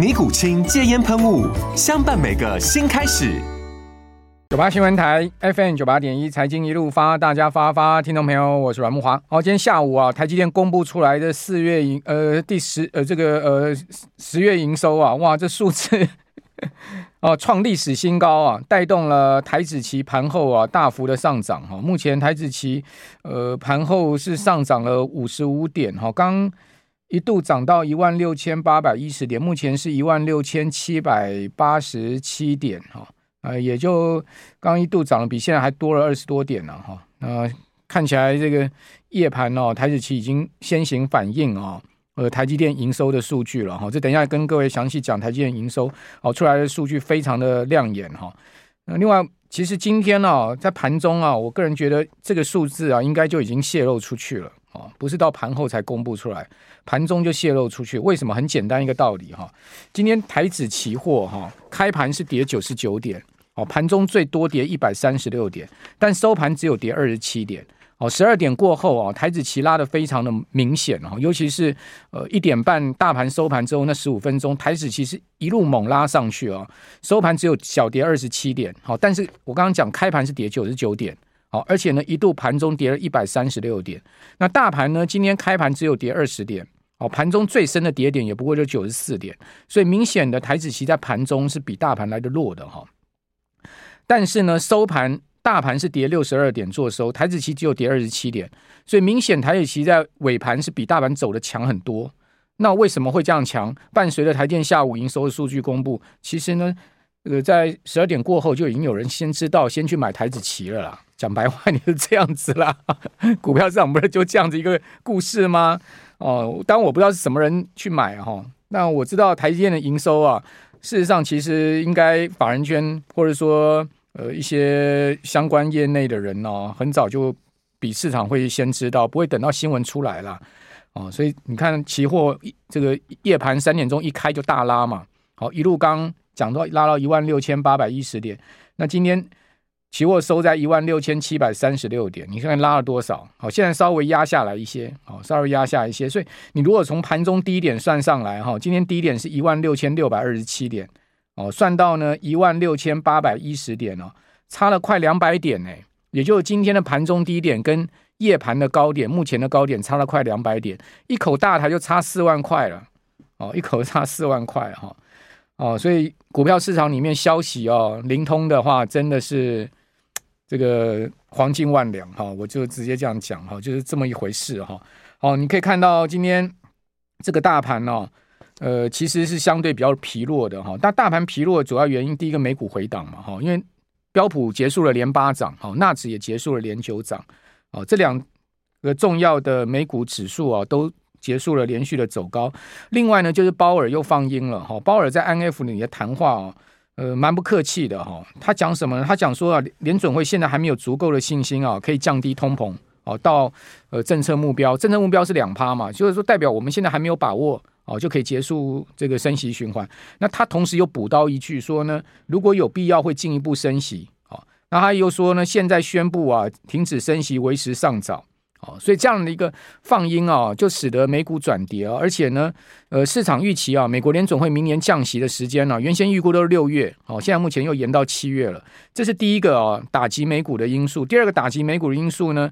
尼古清戒烟喷雾，相伴每个新开始。九八新闻台 FM 九八点一，财经一路发，大家发发，听众朋友，我是阮木华。好，今天下午啊，台积电公布出来的四月营，呃，第十，呃，这个呃十月营收啊，哇，这数字 哦，创历史新高啊，带动了台指期盘后啊大幅的上涨哈。目前台指期呃盘后是上涨了五十五点哈，刚。一度涨到一万六千八百一十点，目前是一万六千七百八十七点，哈，呃，也就刚一度涨了，比现在还多了二十多点了，哈，呃，看起来这个夜盘哦，台指期已经先行反应哦，呃，台积电营收的数据了，哈，这等一下跟各位详细讲台积电营收，哦，出来的数据非常的亮眼，哈，那另外，其实今天呢，在盘中啊，我个人觉得这个数字啊，应该就已经泄露出去了。啊，不是到盘后才公布出来，盘中就泄露出去。为什么？很简单一个道理哈。今天台指期货哈开盘是跌九十九点，哦，盘中最多跌一百三十六点，但收盘只有跌二十七点。哦，十二点过后啊，台指期拉得非常的明显哦，尤其是呃一点半大盘收盘之后那十五分钟，台指期是一路猛拉上去啊，收盘只有小跌二十七点。好，但是我刚刚讲开盘是跌九十九点。好，而且呢，一度盘中跌了一百三十六点。那大盘呢，今天开盘只有跌二十点。哦，盘中最深的跌点也不过就九十四点。所以明显的台指期在盘中是比大盘来的弱的哈。但是呢，收盘大盘是跌六十二点做收，台子期只有跌二十七点。所以明显台子期在尾盘是比大盘走的强很多。那为什么会这样强？伴随着台电下午营收的数据公布，其实呢，呃，在十二点过后就已经有人先知道，先去买台子期了啦。讲白话，你是这样子啦，股票市场不是就这样子一个故事吗？哦，当然我不知道是什么人去买哈。那我知道台积电的营收啊，事实上其实应该法人圈或者说呃一些相关业内的人哦，很早就比市场会先知道，不会等到新闻出来了哦。所以你看期货这个夜盘三点钟一开就大拉嘛，好一路刚讲到拉到一万六千八百一十点，那今天。期货收在一万六千七百三十六点，你看拉了多少？好，现在稍微压下来一些，好，稍微压下一些。所以你如果从盘中低点算上来，哈，今天低点是一万六千六百二十七点，哦，算到呢一万六千八百一十点哦，差了快两百点呢。也就是今天的盘中低点跟夜盘的高点，目前的高点差了快两百点，一口大台就差四万块了，哦，一口差四万块哈，哦，所以股票市场里面消息哦灵通的话，真的是。这个黄金万两哈，我就直接这样讲哈，就是这么一回事哈。好，你可以看到今天这个大盘呢，呃，其实是相对比较疲弱的哈。但大盘疲弱的主要原因，第一个美股回档嘛哈，因为标普结束了连八涨，哈，纳指也结束了连九涨，哦，这两个重要的美股指数啊，都结束了连续的走高。另外呢，就是鲍尔又放鹰了哈，鲍尔在 N F 里的谈话啊。呃，蛮不客气的哈。他讲什么呢？他讲说啊，联准会现在还没有足够的信心啊，可以降低通膨哦，到呃政策目标，政策目标是两趴嘛，就是说代表我们现在还没有把握哦，就可以结束这个升息循环。那他同时又补刀一句说呢，如果有必要会进一步升息。哦，那他又说呢，现在宣布啊，停止升息为时尚早。哦，所以这样的一个放鹰啊，就使得美股转跌啊，而且呢，呃，市场预期啊，美国联总会明年降息的时间呢，原先预估都是六月，哦，现在目前又延到七月了，这是第一个啊，打击美股的因素。第二个打击美股的因素呢，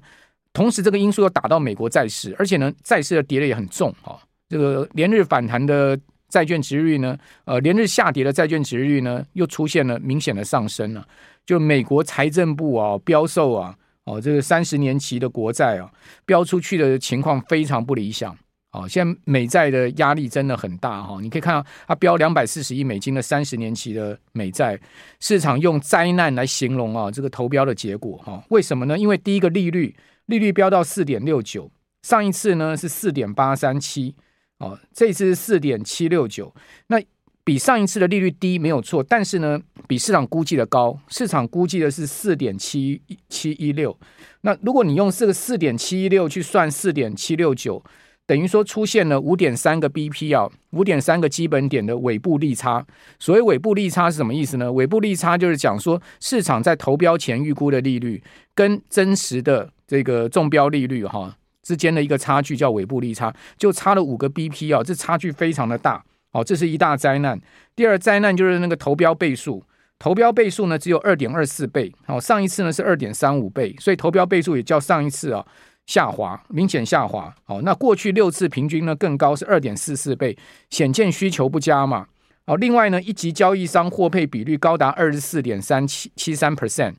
同时这个因素又打到美国债市，而且呢，债市的跌的也很重啊，这个连日反弹的债券殖利率呢，呃，连日下跌的债券殖利率呢，又出现了明显的上升了。就美国财政部啊标售啊，哦，这个三十年期的国债啊，标出去的情况非常不理想。哦，现在美债的压力真的很大哈，你可以看到它标两百四十亿美金的三十年期的美债，市场用灾难来形容啊，这个投标的结果哈，为什么呢？因为第一个利率利率飙到四点六九，上一次呢是四点八三七，哦，这次是四点七六九，那比上一次的利率低没有错，但是呢比市场估计的高，市场估计的是四点七七一六，那如果你用这个四点七一六去算四点七六九。等于说出现了五点三个 BP 啊，五点三个基本点的尾部利差。所谓尾部利差是什么意思呢？尾部利差就是讲说市场在投标前预估的利率跟真实的这个中标利率哈之间的一个差距叫尾部利差，就差了五个 BP 啊，这差距非常的大。哦，这是一大灾难。第二灾难就是那个投标倍数，投标倍数呢只有二点二四倍。哦，上一次呢是二点三五倍，所以投标倍数也较上一次啊。下滑，明显下滑。哦，那过去六次平均呢更高是二点四四倍，显见需求不佳嘛。哦，另外呢，一级交易商获配比率高达二十四点三七七三 percent。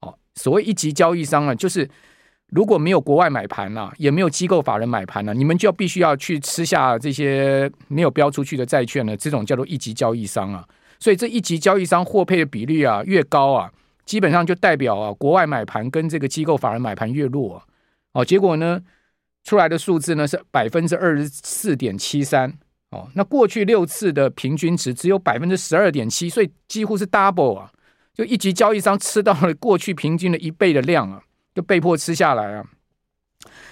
哦，所谓一级交易商啊，就是如果没有国外买盘呐，也没有机构法人买盘呢，你们就必须要去吃下这些没有标出去的债券呢，这种叫做一级交易商啊。所以这一级交易商获配的比率啊越高啊，基本上就代表啊国外买盘跟这个机构法人买盘越弱啊。哦，结果呢，出来的数字呢是百分之二十四点七三。哦，那过去六次的平均值只有百分之十二点七，所以几乎是 double 啊！就一级交易商吃到了过去平均的一倍的量啊，就被迫吃下来啊。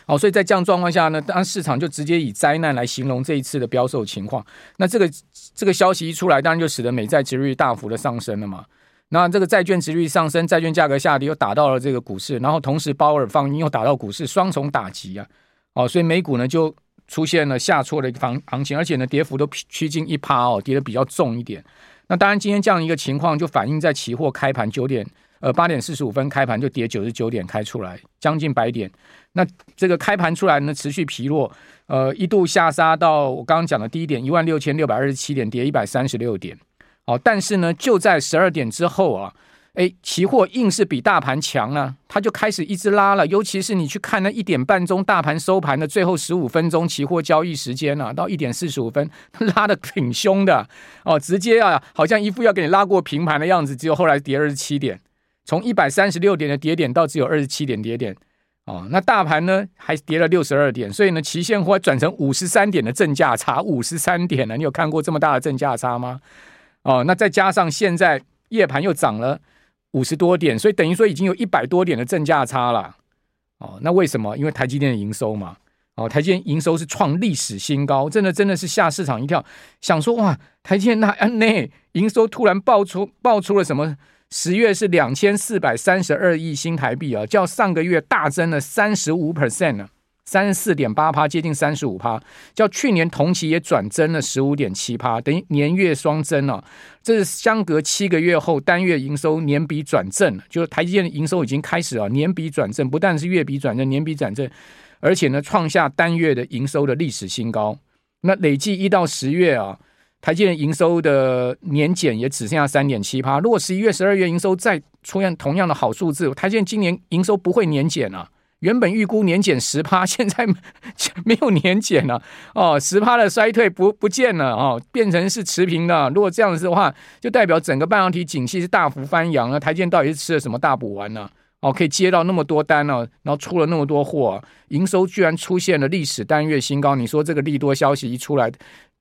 好，所以在这样状况下呢，当然市场就直接以灾难来形容这一次的标售情况。那这个这个消息一出来，当然就使得美债殖率大幅的上升了嘛。那这个债券殖率上升，债券价格下跌，又打到了这个股市，然后同时鲍尔放鹰又打到股市，双重打击啊！哦，所以美股呢就出现了下挫的一个行行情，而且呢跌幅都趋近一趴哦，跌得比较重一点。那当然，今天这样一个情况就反映在期货开盘九点呃八点四十五分开盘就跌九十九点开出来，将近百点。那这个开盘出来呢持续疲弱，呃一度下杀到我刚刚讲的低点一万六千六百二十七点，跌一百三十六点。哦，但是呢，就在十二点之后啊，哎，期货硬是比大盘强呢，它就开始一直拉了。尤其是你去看那一点半钟大盘收盘的最后十五分钟期货交易时间啊，到一点四十五分 拉的挺凶的哦，直接啊，好像一副要给你拉过平盘的样子。只有后来跌二十七点，从一百三十六点的跌点到只有二十七点跌点哦。那大盘呢还跌了六十二点，所以呢，期现货转成五十三点的正价差，五十三点了。你有看过这么大的正价差吗？哦，那再加上现在夜盘又涨了五十多点，所以等于说已经有一百多点的正价差了。哦，那为什么？因为台积电的营收嘛。哦，台积电营收是创历史新高，真的真的是吓市场一跳，想说哇，台积电那那营收突然爆出爆出了什么？十月是两千四百三十二亿新台币啊，较上个月大增了三十五 percent 呢。三十四点八趴，接近三十五趴，较去年同期也转增了十五点七趴，等于年月双增啊！这是相隔七个月后单月营收年比转正，就是台积电的营收已经开始啊，年比转正，不但是月比转正，年比转正，而且呢创下单月的营收的历史新高。那累计一到十月啊，台积电营收的年减也只剩下三点七趴。如果十一月、十二月营收再出现同样的好数字，台积电今年营收不会年减啊。原本预估年减十趴，现在 没有年减了哦，十趴的衰退不不见了哦，变成是持平的。如果这样子的话，就代表整个半导体景气是大幅翻扬了。台积电到底是吃了什么大补丸呢？哦，可以接到那么多单呢，然后出了那么多货，营收居然出现了历史单月新高。你说这个利多消息一出来，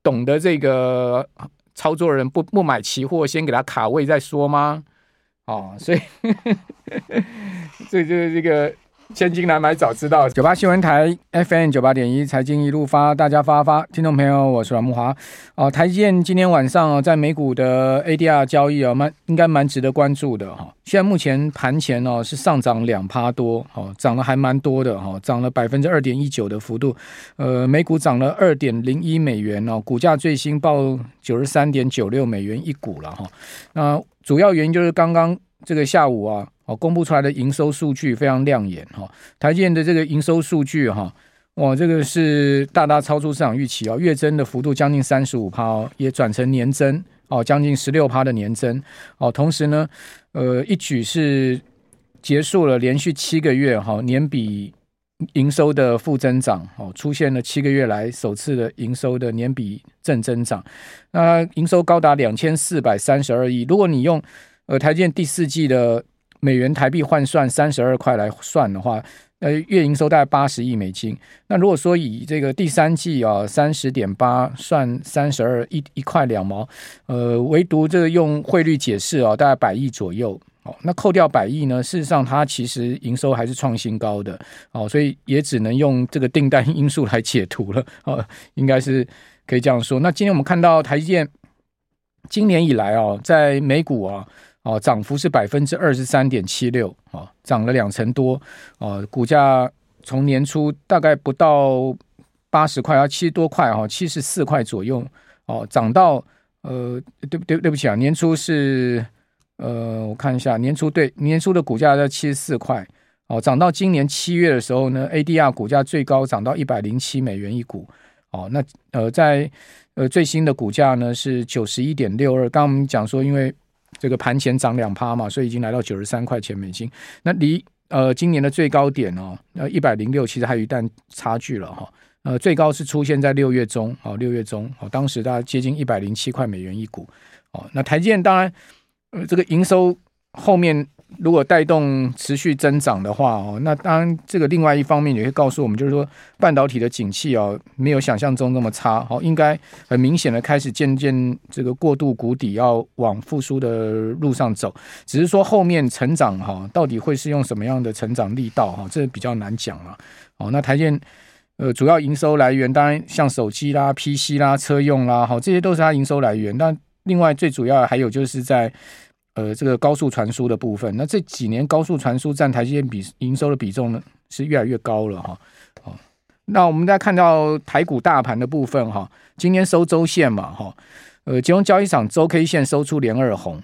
懂得这个操作人不不买期货，先给他卡位再说吗？哦，所以 所以就是这个。千金难买早知道，九八新闻台 FM 九八点一财经一路发，大家发发，听众朋友，我是阮木华。哦，台积电今天晚上，在美股的 ADR 交易哦，蛮应该蛮值得关注的哈。现在目前盘前哦是上涨两趴多，哦，涨了还蛮多的哈，涨了百分之二点一九的幅度。呃，美股涨了二点零一美元哦，股价最新报九十三点九六美元一股了哈。那主要原因就是刚刚这个下午啊。哦，公布出来的营收数据非常亮眼哈，台积电的这个营收数据哈，哇，这个是大大超出市场预期哦，月增的幅度将近三十五趴哦，也转成年增哦，将近十六趴的年增哦。同时呢，呃，一举是结束了连续七个月哈、哦、年比营收的负增长哦，出现了七个月来首次的营收的年比正增长。那营收高达两千四百三十二亿。如果你用呃台建第四季的美元台币换算三十二块来算的话，呃，月营收大概八十亿美金。那如果说以这个第三季啊三十点八算三十二一一块两毛，呃，唯独这个用汇率解释啊，大概百亿左右。哦，那扣掉百亿呢，事实上它其实营收还是创新高的。哦，所以也只能用这个订单因素来解读了。哦，应该是可以这样说。那今天我们看到台积电今年以来啊，在美股啊。哦涨幅是百分之二十三点七六，哦，涨了两成多，哦，股价从年初大概不到八十块，要七十多块，哈，七十四块左右，哦，涨到呃，对对？对不起啊，年初是呃，我看一下，年初对年初的股价在七十四块，哦，涨到今年七月的时候呢，ADR 股价最高涨到一百零七美元一股，哦，那呃，在呃最新的股价呢是九十一点六二，刚刚我们讲说因为。这个盘前涨两趴嘛，所以已经来到九十三块钱美金。那离呃今年的最高点哦，呃一百零六，其实还有一段差距了哈。呃，最高是出现在六月中，哦六月中，哦当时大概接近一百零七块美元一股。哦，那台积电当然，呃这个营收后面。如果带动持续增长的话哦，那当然这个另外一方面也会告诉我们，就是说半导体的景气哦，没有想象中那么差哦，应该很明显的开始渐渐这个过度谷底，要往复苏的路上走。只是说后面成长哈，到底会是用什么样的成长力道哈，这比较难讲了。哦，那台积呃主要营收来源当然像手机啦、PC 啦、车用啦，好，这些都是它营收来源。那另外最主要还有就是在。呃，这个高速传输的部分，那这几年高速传输占台积电比营收的比重呢，是越来越高了哈。好，那我们再看到台股大盘的部分哈，今天收周线嘛哈，呃，金融交易场周 K 线收出连二红，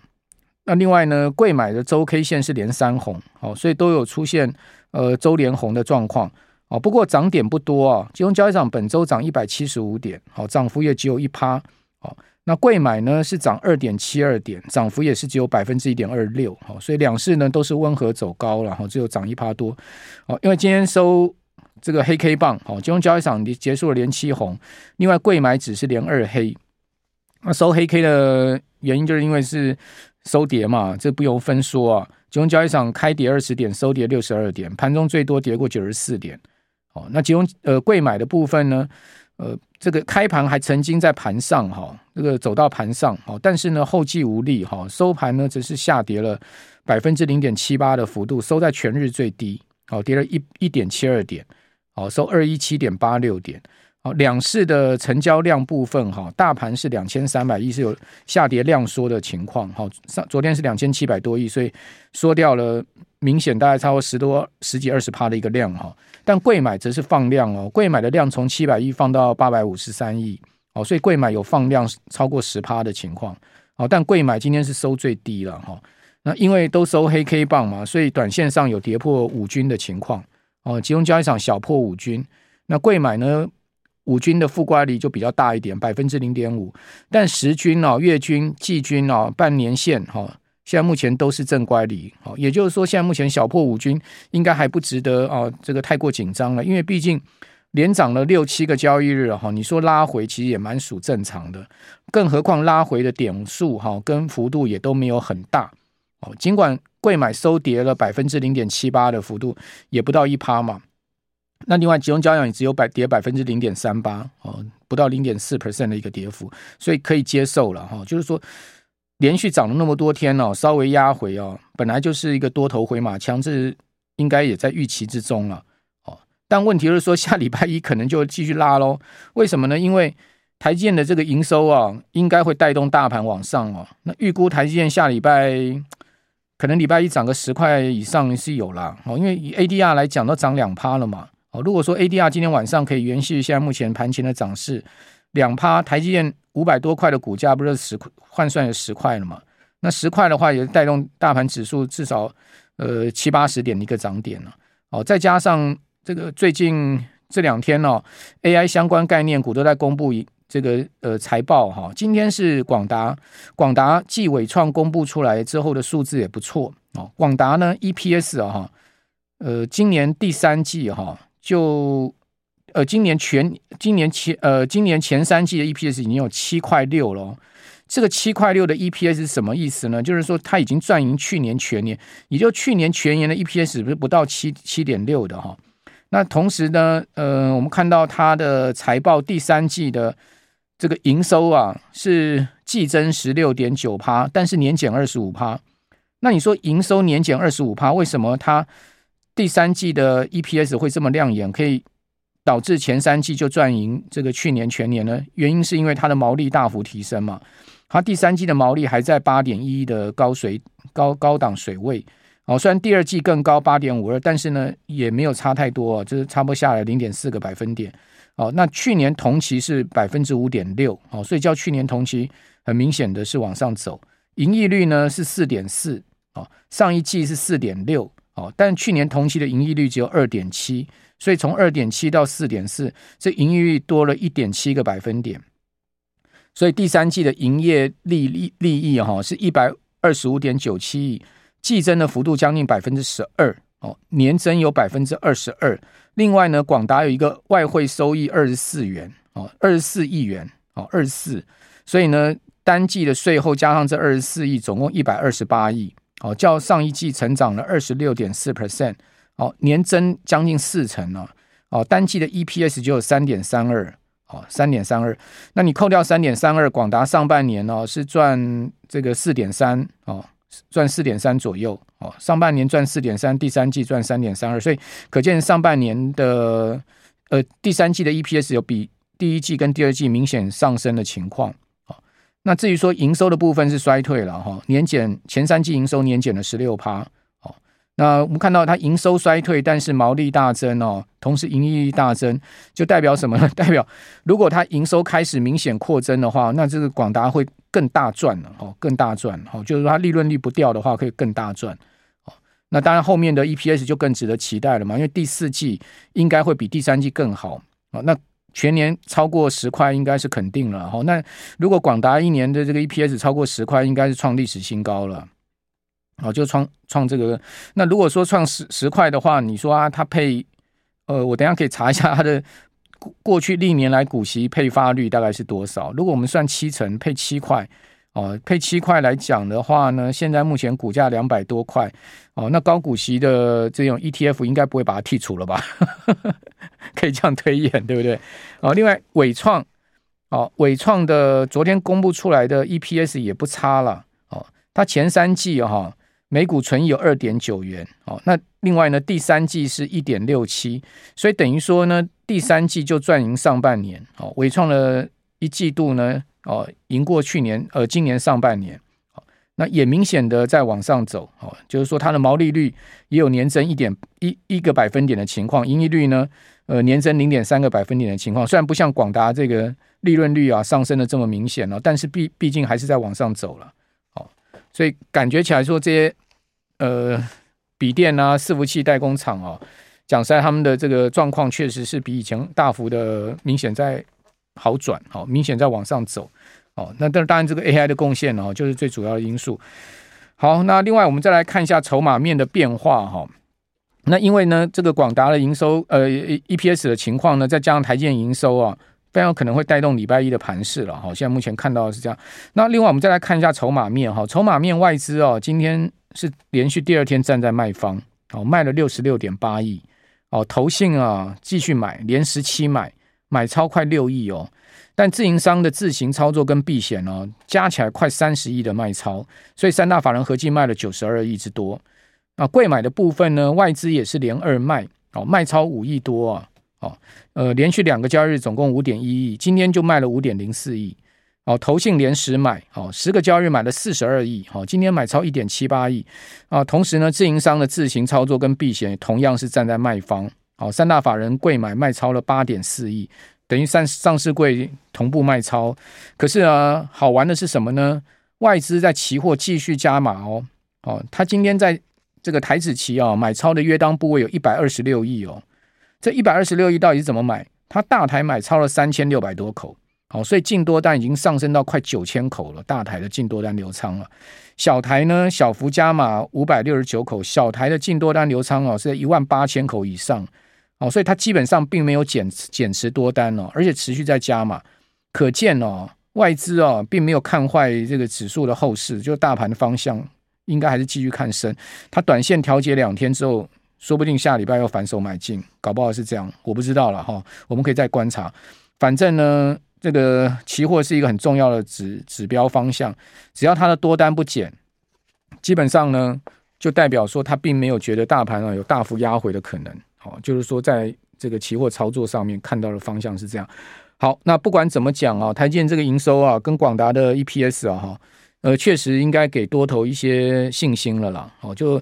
那另外呢，贵买的周 K 线是连三红，好，所以都有出现呃周连红的状况，哦，不过涨点不多啊，金融交易场本周涨一百七十五点，好，涨幅也只有一趴，好。那贵买呢是涨二点七二点，涨幅也是只有百分之一点二六，好，所以两市呢都是温和走高，然后只有涨一趴多，哦，因为今天收这个黑 K 棒，好，金融交易场结束了连七红，另外贵买只是连二黑，那收黑 K 的原因就是因为是收跌嘛，这不由分说啊，金融交易场开跌二十点，收跌六十二点，盘中最多跌过九十四点，哦，那金融呃贵买的部分呢？呃，这个开盘还曾经在盘上哈，这个走到盘上哈，但是呢后继无力哈，收盘呢则是下跌了百分之零点七八的幅度，收在全日最低，哦跌了一一点七二点，哦收二一七点八六点，哦两市的成交量部分哈，大盘是两千三百亿，是有下跌量缩的情况，哈上昨天是两千七百多亿，所以缩掉了。明显大概超过十多十几二十趴的一个量哈，但贵买则是放量哦，贵买的量从七百亿放到八百五十三亿哦，所以贵买有放量超过十趴的情况哦，但贵买今天是收最低了哈，那因为都收黑 K 棒嘛，所以短线上有跌破五均的情况哦，集中交易场小破五均，那贵买呢五均的负乖离就比较大一点，百分之零点五，但十均哦、月均、季均哦、半年线哈。现在目前都是正乖离，好，也就是说，现在目前小破五均应该还不值得啊，这个太过紧张了，因为毕竟连涨了六七个交易日哈，你说拉回其实也蛮属正常的，更何况拉回的点数哈跟幅度也都没有很大，哦，尽管贵买收跌了百分之零点七八的幅度，也不到一趴嘛，那另外集中交易也只有百跌百分之零点三八，哦，不到零点四 percent 的一个跌幅，所以可以接受了哈，就是说。连续涨了那么多天哦，稍微压回哦，本来就是一个多头回马枪，这应该也在预期之中了哦。但问题是说，下礼拜一可能就继续拉喽。为什么呢？因为台积电的这个营收啊，应该会带动大盘往上哦。那预估台积电下礼拜可能礼拜一涨个十块以上是有啦哦，因为以 ADR 来讲都涨两趴了嘛哦。如果说 ADR 今天晚上可以延续现在目前盘前的涨势，两趴台积电。五百多块的股价不是十块换算有十块了嘛？那十块的话也带动大盘指数至少呃七八十点的一个涨点了。哦，再加上这个最近这两天哦，AI 相关概念股都在公布这个呃财报哈，今天是广达，广达继伟创公布出来之后的数字也不错哦。广达呢 EPS 啊哈，呃，今年第三季哈就呃今年全今年前呃今年前三季的 EPS 已经有七块六了。这个七块六的 EPS 是什么意思呢？就是说它已经赚赢去年全年，也就去年全年的 EPS 不是不到七七点六的哈。那同时呢，呃，我们看到它的财报第三季的。这个营收啊是季增十六点九趴，但是年减二十五趴。那你说营收年减二十五趴，为什么它第三季的 EPS 会这么亮眼，可以导致前三季就赚赢这个去年全年呢？原因是因为它的毛利大幅提升嘛。它第三季的毛利还在八点一的高水高高档水位哦，虽然第二季更高八点五二，但是呢也没有差太多，就是差不多下来零点四个百分点。哦，那去年同期是百分之五点六，哦，所以较去年同期很明显的是往上走。盈利率呢是四点四，哦，上一季是四点六，哦，但去年同期的盈利率只有二点七，所以从二点七到四点四，这盈利率多了一点七个百分点。所以第三季的营业利利利益哈是一百二十五点九七亿，季增的幅度将近百分之十二。哦，年增有百分之二十二。另外呢，广达有一个外汇收益二十四元，哦，二十四亿元，哦，二十四。所以呢，单季的税后加上这二十四亿，总共一百二十八亿。哦，较上一季成长了二十六点四 percent。哦，年增将近四成呢。哦，单季的 EPS 就有三点三二。哦，三点三二。那你扣掉三点三二，广达上半年呢是赚这个四点三。哦。赚四点三左右哦，上半年赚四点三，第三季赚三点三二，所以可见上半年的呃第三季的 EPS 有比第一季跟第二季明显上升的情况。哦那至于说营收的部分是衰退了哈，年减前三季营收年减了十六趴。那我们看到它营收衰退，但是毛利大增哦，同时盈利大增，就代表什么呢？代表如果它营收开始明显扩增的话，那这个广达会更大赚了哦，更大赚哦，就是说它利润率不掉的话，可以更大赚哦。那当然后面的 EPS 就更值得期待了嘛，因为第四季应该会比第三季更好哦。那全年超过十块应该是肯定了哦。那如果广达一年的这个 EPS 超过十块，应该是创历史新高了。哦，就创创这个。那如果说创十十块的话，你说啊，它配呃，我等下可以查一下它的过过去历年来股息配发率大概是多少？如果我们算七成配七块，哦，配七块来讲的话呢，现在目前股价两百多块，哦，那高股息的这种 ETF 应该不会把它剔除了吧？可以这样推演，对不对？哦，另外伟创，哦，伟创的昨天公布出来的 EPS 也不差了，哦，它前三季哈。哦每股存益有二点九元，哦，那另外呢，第三季是一点六七，所以等于说呢，第三季就赚赢上半年，哦，纬创了一季度呢，哦，赢过去年，呃，今年上半年，哦，那也明显的在往上走，哦，就是说它的毛利率也有年增一点一一个百分点的情况，盈利率呢，呃，年增零点三个百分点的情况，虽然不像广达这个利润率啊上升的这么明显哦，但是毕毕竟还是在往上走了。所以感觉起来说，这些呃笔电啊、伺服器代工厂啊，讲实在，他们的这个状况确实是比以前大幅的明显在好转，好明显在往上走。哦，那但当然这个 AI 的贡献哦，就是最主要的因素。好，那另外我们再来看一下筹码面的变化哈。那因为呢，这个广达的营收呃 EPS 的情况呢，再加上台积电营收啊。非常有可能会带动礼拜一的盘势了哈，现在目前看到的是这样。那另外我们再来看一下筹码面哈，筹码面外资哦，今天是连续第二天站在卖方哦，卖了六十六点八亿哦，投信啊继续买，连十七买，买超快六亿哦。但自营商的自行操作跟避险哦，加起来快三十亿的卖超，所以三大法人合计卖了九十二亿之多。那贵买的部分呢，外资也是连二卖哦，卖超五亿多啊。哦，呃，连续两个交易日总共五点一亿，今天就卖了五点零四亿。哦，投信连十买，哦，十个交易日买了四十二亿，哦，今天买超一点七八亿。啊，同时呢，自营商的自行操作跟避险同样是站在卖方。哦，三大法人柜买卖超了八点四亿，等于上上市柜同步卖超。可是啊，好玩的是什么呢？外资在期货继续加码哦。哦，他今天在这个台指期啊买超的约当部位有一百二十六亿哦。这一百二十六亿到底是怎么买？他大台买超了三千六百多口好，所以净多单已经上升到快九千口了，大台的净多单留仓了。小台呢，小幅加码五百六十九口，小台的净多单留仓哦是在一万八千口以上，哦，所以它基本上并没有减减持多单哦，而且持续在加码，可见哦外资哦并没有看坏这个指数的后市，就大盘的方向应该还是继续看升。它短线调节两天之后，说不定下礼拜要反手买进，搞不好是这样，我不知道了哈，我们可以再观察。反正呢。这个期货是一个很重要的指指标方向，只要它的多单不减，基本上呢，就代表说它并没有觉得大盘啊有大幅压回的可能。好，就是说在这个期货操作上面看到的方向是这样。好，那不管怎么讲啊，台建这个营收啊，跟广达的 EPS 啊，哈，呃，确实应该给多头一些信心了啦。好，就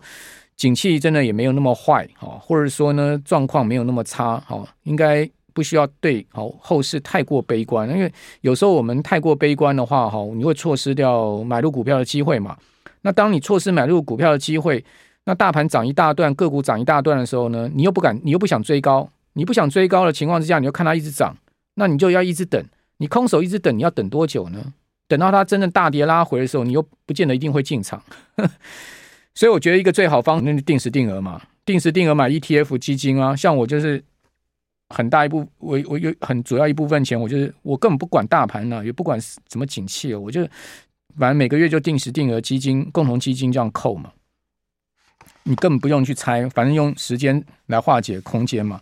景气真的也没有那么坏，好，或者说呢，状况没有那么差，好，应该。不需要对好后市太过悲观，因为有时候我们太过悲观的话，哈，你会错失掉买入股票的机会嘛。那当你错失买入股票的机会，那大盘涨一大段，个股涨一大段的时候呢，你又不敢，你又不想追高，你不想追高的情况之下，你就看它一直涨，那你就要一直等，你空手一直等，你要等多久呢？等到它真正大跌拉回的时候，你又不见得一定会进场。所以我觉得一个最好方，那就定时定额嘛，定时定额买 ETF 基金啊，像我就是。很大一部，我我有很主要一部分钱，我就是我根本不管大盘呢、也不管怎么景气哦，我就反正每个月就定时定额基金、共同基金这样扣嘛。你根本不用去猜，反正用时间来化解空间嘛。